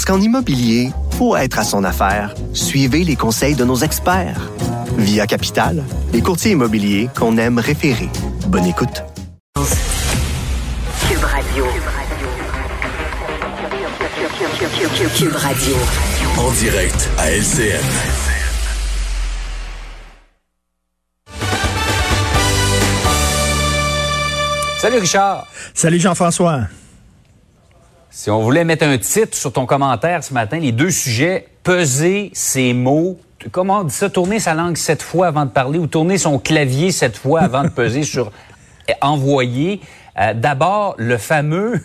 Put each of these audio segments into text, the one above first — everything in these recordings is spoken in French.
Parce qu'en immobilier, pour être à son affaire, suivez les conseils de nos experts. Via Capital, les courtiers immobiliers qu'on aime référer. Bonne écoute. Cube Radio. Cube Radio. En direct à LCN. Salut Richard. Salut Jean-François. Si on voulait mettre un titre sur ton commentaire ce matin, les deux sujets, peser ses mots, comment on dit ça, tourner sa langue sept fois avant de parler ou tourner son clavier sept fois avant de peser sur envoyer. Euh, D'abord, le fameux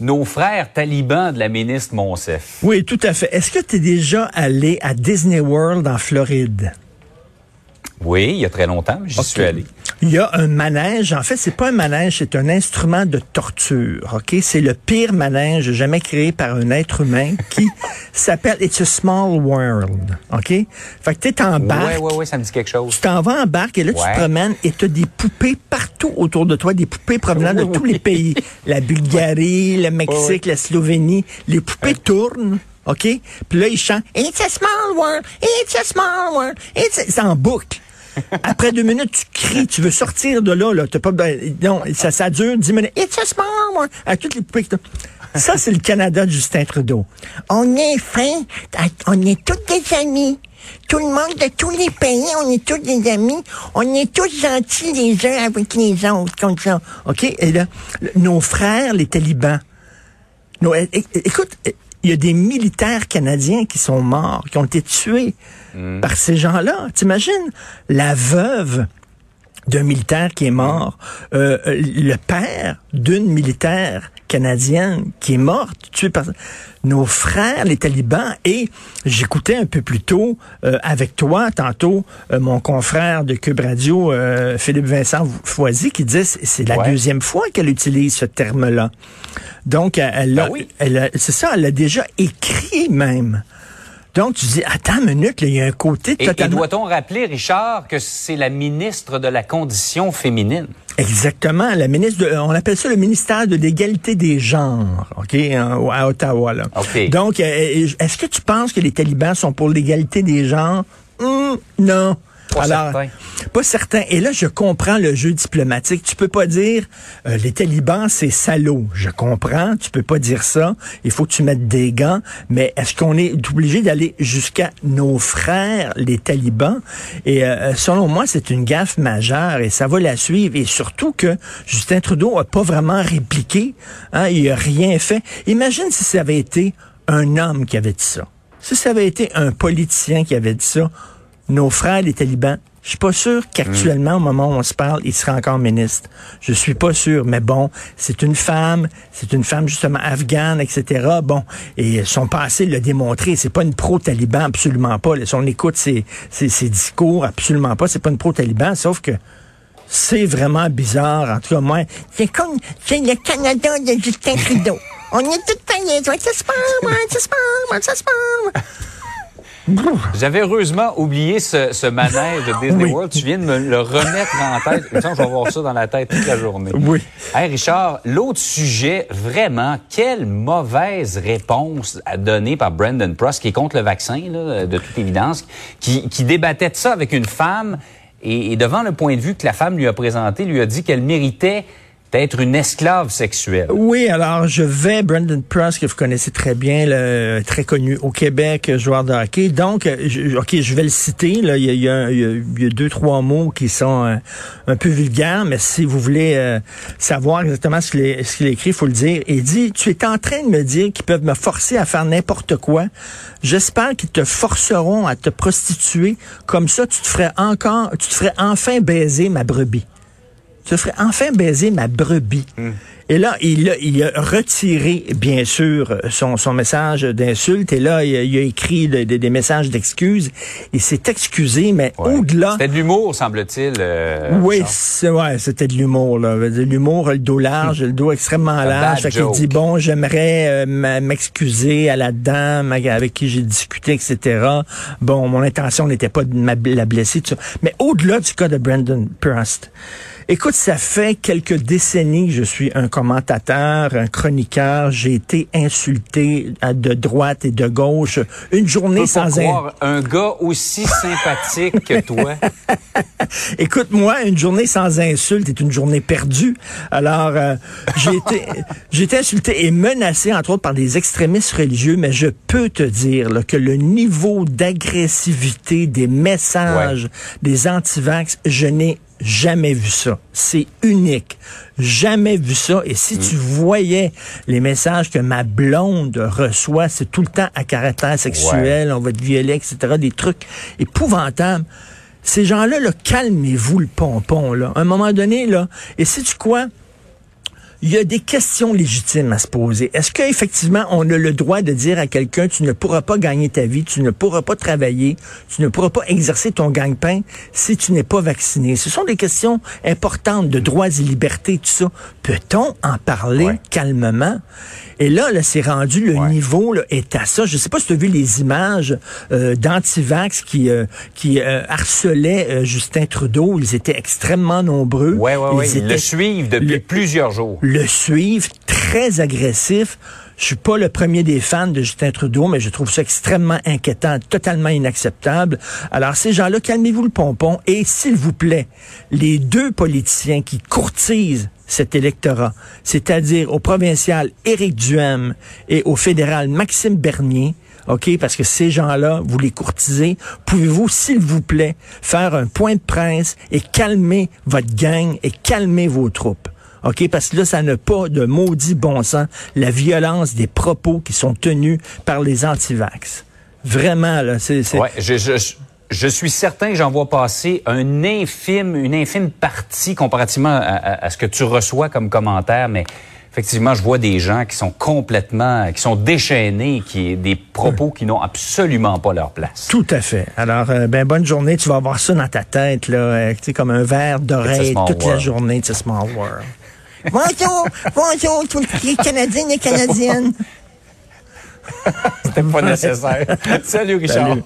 nos frères talibans de la ministre Monsef. Oui, tout à fait. Est-ce que tu es déjà allé à Disney World en Floride? Oui, il y a très longtemps, j'y suis allé. Il y a un manège. En fait, c'est pas un manège, c'est un instrument de torture. Ok, c'est le pire manège jamais créé par un être humain qui s'appelle It's a Small World. Ok, fait que tu t'embarques. Oui, oui, oui, ça me dit quelque chose. Tu t'en vas en barque et là tu te promènes et tu as des poupées partout autour de toi, des poupées provenant de tous les pays, la Bulgarie, le Mexique, la Slovénie. Les poupées tournent. OK? Puis là, ils chantent It's a small world, it's a small world, it's a... C'est en boucle. Après deux minutes, tu cries, tu veux sortir de là, là. T'as pas, ben, non, ça, ça dure dix minutes. It's a small world. À toutes les poupées. Ça, c'est le Canada de Justin Trudeau. On est fin, on est tous des amis. Tout le monde de tous les pays, on est tous des amis. On est tous gentils les uns avec les autres, comme ça. OK? Et là, nos frères, les talibans, écoute, il y a des militaires canadiens qui sont morts, qui ont été tués par ces gens-là. T'imagines la veuve d'un militaire qui est mort, euh, le père d'une militaire canadienne qui est morte, tuée par nos frères, les talibans. Et j'écoutais un peu plus tôt euh, avec toi, tantôt, euh, mon confrère de Cube Radio, euh, Philippe Vincent Foisy, qui disait c'est la Ouais. deuxième fois qu'elle utilise ce terme-là. Donc, elle, Ben oui. elle c'est ça, elle l'a déjà écrit même. Donc, tu dis, attends une minute, il y a un côté Et, et totalement... doit-on rappeler, Richard, que c'est la ministre de la Condition féminine? Exactement. La ministre de, on appelle ça le ministère de l'égalité des genres, OK, en- à Ottawa. Là. OK. Donc, euh, est-ce que tu penses que les talibans sont pour l'égalité des genres? Hum, non. Pas certain. Pas certain. Et là, je comprends le jeu diplomatique. Tu peux pas dire euh, les talibans, c'est salaud. Je comprends. Tu peux pas dire ça. Il faut que tu mettes des gants. Mais est-ce qu'on est obligé d'aller jusqu'à nos frères, les talibans? Et euh, selon moi, c'est une gaffe majeure et ça va la suivre. Et surtout que Justin Trudeau a pas vraiment répliqué. Hein, il a rien fait. Imagine si ça avait été un homme qui avait dit ça. Si ça avait été un politicien qui avait dit ça, nos frères, les talibans, je suis pas sûr qu'actuellement, au moment où on se parle, il serait encore ministre. Je suis pas sûr, mais bon, c'est une femme, c'est une femme justement afghane, etc. Bon, et son passé l'a démontré. C'est pas une pro-taliban, absolument pas. Si on écoute ses, ses, ses discours, absolument pas. C'est pas une pro-taliban, sauf que c'est vraiment bizarre. En tout cas, moi, c'est comme, c'est le Canada de Justin Trudeau. On est tous pareils. Ça se passe, ça se passe, ça se passe. J'avais heureusement oublié ce, ce manège de Disney Oui. World. Tu viens de me le remettre en tête. Je vais avoir ça dans la tête toute la journée. Oui. Hey Richard, l'autre sujet, vraiment, quelle mauvaise réponse à donner par Brandon Pross, qui est contre le vaccin, là, de toute évidence, qui, qui débattait de ça avec une femme et, et devant le point de vue que la femme lui a présenté, lui a dit qu'elle méritait d'être une esclave sexuelle. Oui, alors je vais, Brandon Pross, que vous connaissez très bien, très connu au Québec, joueur de hockey. Donc, je, OK, je vais le citer. Là, il, y a, il, y a, il y a- deux, trois mots qui sont euh, un peu vulgaires, mais si vous voulez euh, savoir exactement ce qu'il est- ce qu'il écrit, il faut le dire. Il dit, tu es en train de me dire qu'ils peuvent me forcer à faire n'importe quoi. J'espère qu'ils te forceront à te prostituer. Comme ça, tu te ferais encore, tu te ferais enfin baiser ma brebis. Tu te ferais enfin baiser ma brebis. Et là, il a, il a retiré, bien sûr, son, son message d'insulte. Et là, il a, il a écrit de- de- des messages d'excuses. Il s'est excusé, mais Ouais. au-delà... C'était de l'humour, semble-t-il. euh, Oui, ouais, c'était de l'humour. L'humour, le dos large, le dos extrêmement large. Fait qu'il dit, bon, j'aimerais euh, m'excuser à la dame avec qui j'ai discuté, etc. Bon, mon intention n'était pas de la blesser, tout ça. Mais au-delà du cas de Brandon Prost, Écoute, ça fait quelques décennies que je suis un commentateur, un chroniqueur. J'ai été insulté de droite et de gauche. Une journée peux pas sans un... croire un gars aussi sympathique que toi. Écoute, moi, une journée sans insulte est une journée perdue. Alors, euh, j'ai été, insulté et menacé, entre autres, par des extrémistes religieux, mais je peux te dire là, que le niveau d'agressivité des messages des antivax, je n'ai jamais vu ça. C'est unique. Jamais vu ça. Et si tu voyais les messages que ma blonde reçoit, c'est tout le temps à caractère sexuel, on va te violer, etc. Des trucs épouvantables. Ces gens-là, là, calmez-vous le pompon, là. À un moment donné, là, et sais tu quoi? Il y a des questions légitimes à se poser. Est-ce qu'effectivement, on a le droit de dire à quelqu'un, tu ne pourras pas gagner ta vie, tu ne pourras pas travailler, tu ne pourras pas exercer ton gagne-pain si tu n'es pas vacciné? Ce sont des questions importantes de droits et libertés, tout ça. Peut-on en parler Ouais. calmement? Et là, là, c'est rendu, le Ouais. niveau là, est à ça. Je sais pas si tu as vu les images euh, d'antivax qui, euh, qui euh, harcelaient euh, Justin Trudeau. Ils étaient extrêmement nombreux. Ouais, ouais, ouais. Ils le suivent depuis plusieurs jours. Le suivent, très agressif. Je suis pas le premier des fans de Justin Trudeau, mais je trouve ça extrêmement inquiétant, totalement inacceptable. Alors, ces gens-là, calmez-vous le pompon et s'il vous plaît, les deux politiciens qui courtisent cet électorat, c'est-à-dire au provincial Éric Duhem et au fédéral Maxime Bernier, OK, parce que ces gens-là, vous les courtisez, pouvez-vous, s'il vous plaît, faire un point de presse et calmer votre gang et calmer vos troupes? OK? Parce que là, ça n'a pas de maudit bon sens, la violence des propos qui sont tenus par les antivax. Vraiment, là, c'est... c'est- Ouais, je, je, je suis certain que j'en vois passer un infime, une infime partie comparativement à, à- à ce que tu reçois comme commentaire, mais effectivement, je vois des gens qui sont complètement, qui sont déchaînés, qui des propos qui n'ont absolument pas leur place. Tout à fait. Alors, euh, ben, bonne journée. Tu vas avoir ça dans ta tête, là, euh, comme un verre d'oreille toute la journée. It's a small world. Bonjour, bonjour, tous les Canadiens et Canadiennes. C'était pas nécessaire. Salut, Richard. Salut.